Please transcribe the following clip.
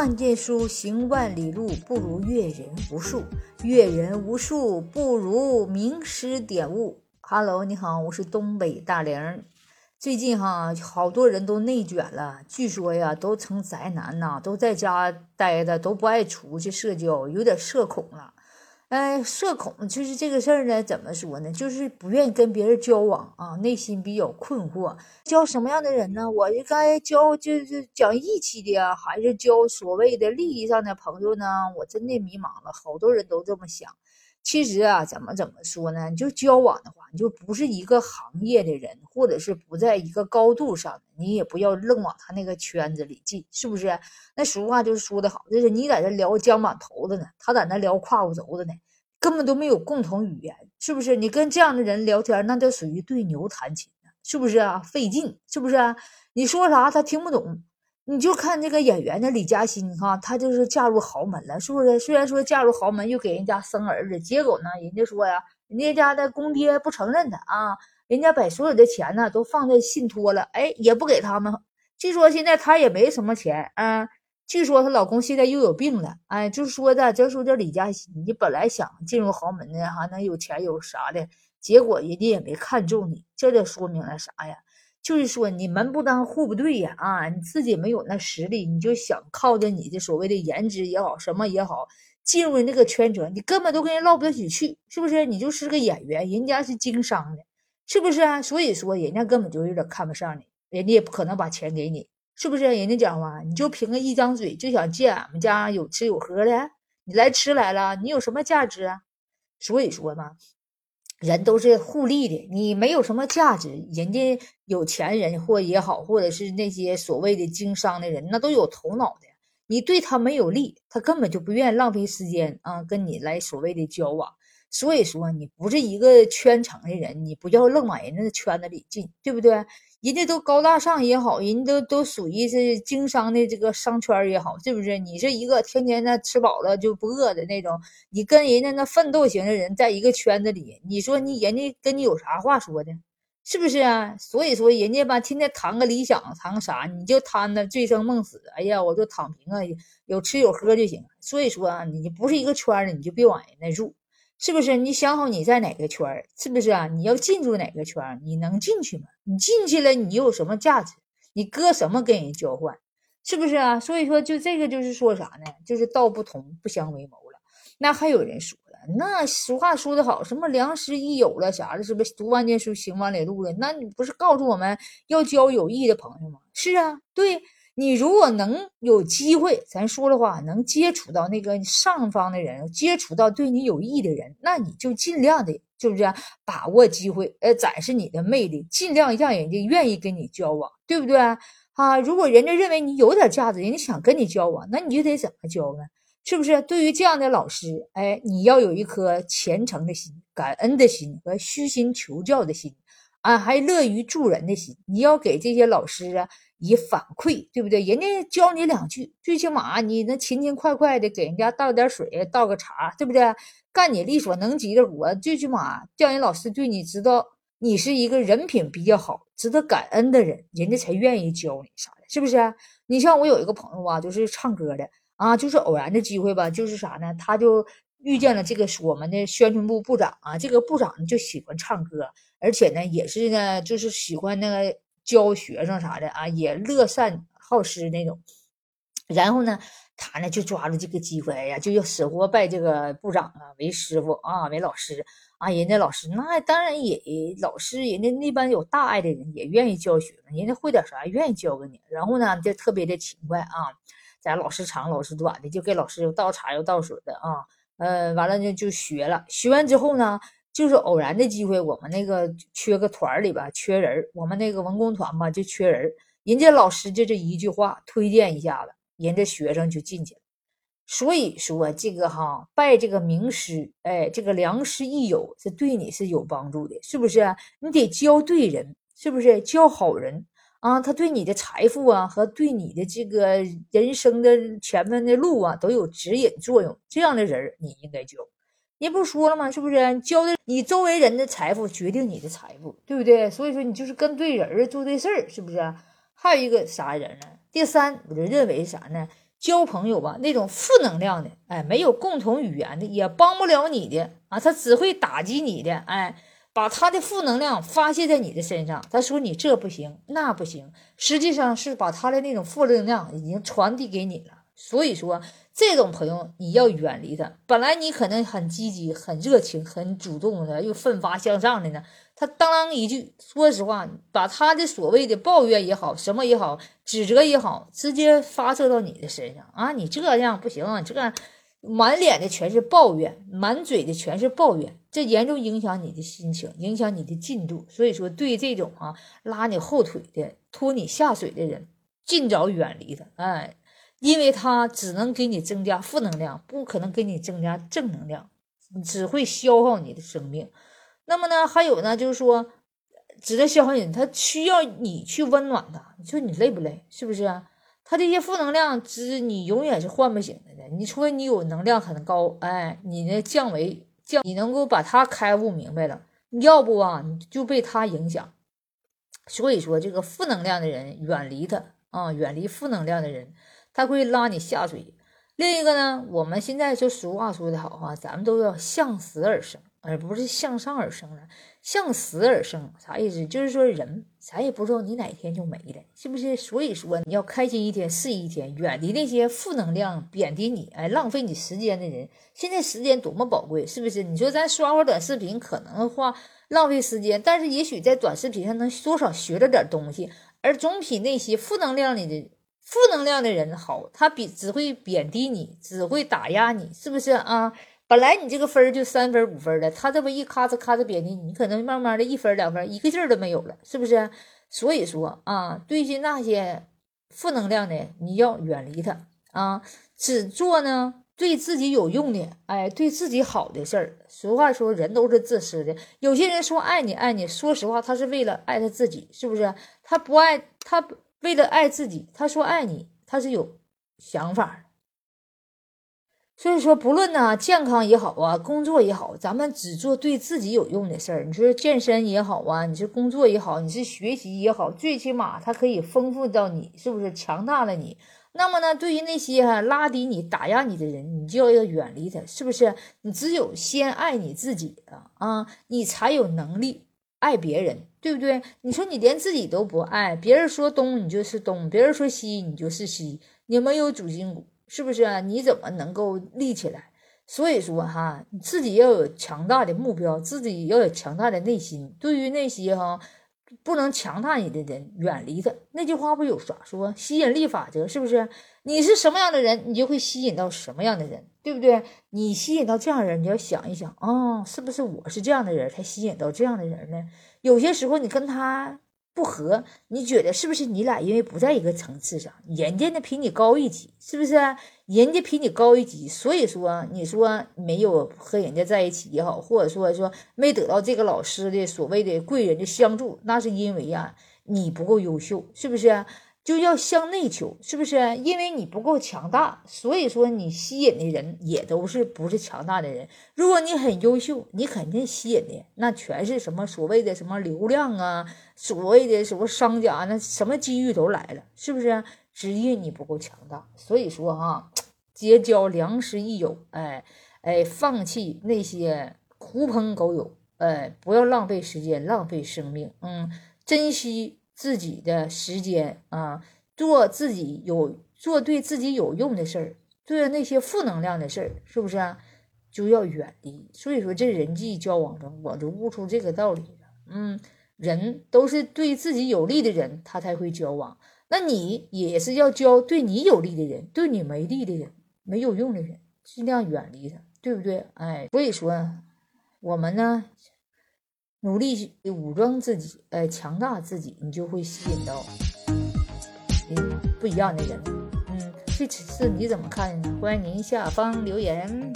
万卷书，行万里路，不如阅人无数；阅人无数，不如名师点悟。Hello，你好，我是东北大玲。最近哈，好多人都内卷了，据说呀，都成宅男呐，都在家待着，都不爱出去社交，有点社恐了。哎，社恐就是这个事儿呢，怎么说呢？就是不愿意跟别人交往啊，内心比较困惑。交什么样的人呢？我应该交就是讲义气的，还是交所谓的利益上的朋友呢？我真的迷茫了。好多人都这么想。其实啊，怎么怎么说呢？你就交往的话，你就不是一个行业的人，或者是不在一个高度上，你也不要愣往他那个圈子里进，是不是？那俗话就是说的好，就是你在这聊肩膀头子呢，他在那聊胯骨轴子呢，根本都没有共同语言，是不是？你跟这样的人聊天，那就属于对牛弹琴呢，是不是啊？费劲，是不是？你说啥他听不懂。你就看这个演员的李嘉欣哈，她就是嫁入豪门了，是不是？虽然说嫁入豪门又给人家生儿子，结果呢，人家说呀，人家家的公爹不承认她啊，人家把所有的钱呢都放在信托了，哎，也不给他们。据说现在她也没什么钱啊，据说她老公现在又有病了，哎，就说的，就说这李嘉欣，你本来想进入豪门呢，还能有钱有啥的，结果人家也没看中你，这就说明了啥呀？就是说，你门不当户不对呀！啊，你自己没有那实力，你就想靠着你的所谓的颜值也好，什么也好，进入那个圈层，你根本都跟人唠不到一起去，是不是？你就是个演员，人家是经商的，是不是啊？所以说，人家根本就有点看不上你，人家也不可能把钱给你，是不是？人家讲话，你就凭个一张嘴就想借俺们家有吃有喝的，你来吃来了，你有什么价值啊？所以说嘛。人都是互利的，你没有什么价值，人家有钱人或也好，或者是那些所谓的经商的人，那都有头脑的。你对他没有利，他根本就不愿意浪费时间啊，跟你来所谓的交往。所以说，你不是一个圈层的人，你不要愣往人家的圈子里进，对不对？人家都高大上也好，人家都都属于是经商的这个商圈也好，是不是？你是一个天天那吃饱了就不饿的那种，你跟人家那奋斗型的人在一个圈子里，你说你人家跟你有啥话说的？是不是啊？所以说人家吧，天天谈个理想，谈个啥，你就谈那醉生梦死。哎呀，我就躺平啊，有吃有喝就行。所以说啊，你不是一个圈的，你就别往人那入。是不是？你想好你在哪个圈儿？是不是啊？你要进入哪个圈儿？你能进去吗？你进去了，你有什么价值？你搁什么跟人交换？是不是啊？所以说，就这个就是说啥呢？就是道不同不相为谋了。那还有人说了，那俗话说得好，什么良师益友了啥的，是不是？读万卷书，行万里路了？那你不是告诉我们要交有益的朋友吗？是啊，对。你如果能有机会，咱说的话，能接触到那个上方的人，接触到对你有益的人，那你就尽量的，是不是把握机会，呃，展示你的魅力，尽量让人家愿意跟你交往，对不对啊？如果人家认为你有点价值，人家想跟你交往，那你就得怎么交呢？是不是？对于这样的老师，哎，你要有一颗虔诚的心、感恩的心和虚心求教的心，啊，还乐于助人的心，你要给这些老师啊。以反馈，对不对？人家教你两句，最起码你能勤勤快快的给人家倒点水，倒个茶，对不对？干你力所能及的活，最起码叫人老师对你知道你是一个人品比较好、值得感恩的人，人家才愿意教你啥的，是不是？你像我有一个朋友啊，就是唱歌的啊，就是偶然的机会吧，就是啥呢？他就遇见了这个我们的宣传部部长啊，这个部长就喜欢唱歌，而且呢，也是呢，就是喜欢那个。教学生啥的啊，也乐善好施那种。然后呢，他呢就抓住这个机会，哎呀，就要死活拜这个部长啊为师傅啊，为老师啊。人家老师那当然也老师，人家那般有大爱的人也愿意教学，人家会点啥愿意教给你。然后呢，就特别的勤快啊，在老师长老师短的，就给老师又倒茶又倒水的啊。呃，完了呢就学了，学完之后呢。就是偶然的机会，我们那个缺个团里吧，缺人我们那个文工团吧就缺人人家老师就这一句话推荐一下子，人家学生就进去了。所以说这个哈拜这个名师，哎，这个良师益友是对你是有帮助的，是不是？你得教对人，是不是？教好人啊，他对你的财富啊和对你的这个人生的前面的路啊都有指引作用。这样的人你应该教。人不说了吗？是不是交的你周围人的财富决定你的财富，对不对？所以说你就是跟对人做对事儿，是不是？还有一个啥人呢？第三，我就认为啥呢？交朋友吧，那种负能量的，哎，没有共同语言的，也帮不了你的啊，他只会打击你的，哎，把他的负能量发泄在你的身上。他说你这不行，那不行，实际上是把他的那种负能量已经传递给你了。所以说，这种朋友你要远离他。本来你可能很积极、很热情、很主动的，又奋发向上的呢。他当一句，说实话，把他的所谓的抱怨也好，什么也好，指责也好，直接发射到你的身上啊！你这样不行，这个满脸的全是抱怨，满嘴的全是抱怨，这严重影响你的心情，影响你的进度。所以说，对这种啊拉你后腿的、拖你下水的人，尽早远离他。哎，因为他只能给你增加负能量，不可能给你增加正能量，只会消耗你的生命。那么呢，还有呢，就是说，值得消耗人，他需要你去温暖他。你说你累不累？是不是？他这些负能量，只你永远是唤不醒的。你除非你有能量很高，哎，你那降维降，你能够把他开悟明白了，要不啊，你就被他影响。所以说，这个负能量的人，远离他啊，远离负能量的人，他会拉你下水。另一个呢，我们现在说俗话说的好哈，咱们都要向死而生。而不是向上而生了，向死而生啥意思？就是说人咱也不知道你哪天就没了，是不是？所以说你要开心一天是一天，远离那些负能量、贬低你、哎浪费你时间的人。现在时间多么宝贵，是不是？你说咱刷会短视频可能的话浪费时间，但是也许在短视频上能多少学着点东西，而总比那些负能量里的负能量的人好。他比只会贬低你，只会打压你，是不是啊？本来你这个分就三分五分的，他这么一咔嚓咔嚓贬低你，你可能慢慢的一分两分，一个劲儿都没有了，是不是？所以说啊，对于那些负能量的，你要远离他啊，只做呢对自己有用的，哎，对自己好的事儿。俗话说，人都是自私的。有些人说爱你爱你，说实话，他是为了爱他自己，是不是？他不爱他，为了爱自己，他说爱你，他是有想法。所以说，不论呢健康也好啊，工作也好，咱们只做对自己有用的事儿。你说健身也好啊，你是工作也好，你是学习也好，最起码它可以丰富到你，是不是强大了你？那么呢，对于那些拉低你、打压你的人，你就要远离他，是不是？你只有先爱你自己啊啊，你才有能力爱别人，对不对？你说你连自己都不爱，别人说东你就是东，别人说西你就是西，你没有主心骨。是不是啊？你怎么能够立起来？所以说哈，你自己要有强大的目标，自己要有强大的内心。对于那些哈不能强大你的人，远离他。那句话不有啥说？吸引力法则是不是？你是什么样的人，你就会吸引到什么样的人，对不对？你吸引到这样的人，你要想一想啊，是不是我是这样的人才吸引到这样的人呢？有些时候你跟他。不和，你觉得是不是你俩因为不在一个层次上？人家呢比你高一级，是不是？人家比你高一级，所以说你说没有和人家在一起也好，或者说说没得到这个老师的所谓的贵人的相助，那是因为呀你不够优秀，是不是？就要向内求，是不是？因为你不够强大，所以说你吸引的人也都是不是强大的人。如果你很优秀，你肯定吸引的那全是什么所谓的什么流量啊，所谓的什么商家，那什么机遇都来了，是不是？只因你不够强大。所以说哈，结交良师益友，哎哎，放弃那些狐朋狗友，哎，不要浪费时间，浪费生命，嗯，珍惜。自己的时间啊，做自己有做对自己有用的事儿，做那些负能量的事儿，是不是啊？就要远离。所以说，这人际交往中，我就悟出这个道理了。嗯，人都是对自己有利的人，他才会交往。那你也是要交对你有利的人，对你没利的人、没有用的人，尽量远离他，对不对？哎，所以说，我们呢。努力武装自己，呃，强大自己，你就会吸引到嗯不一样的人。嗯，这次你怎么看呢？欢迎您下方留言。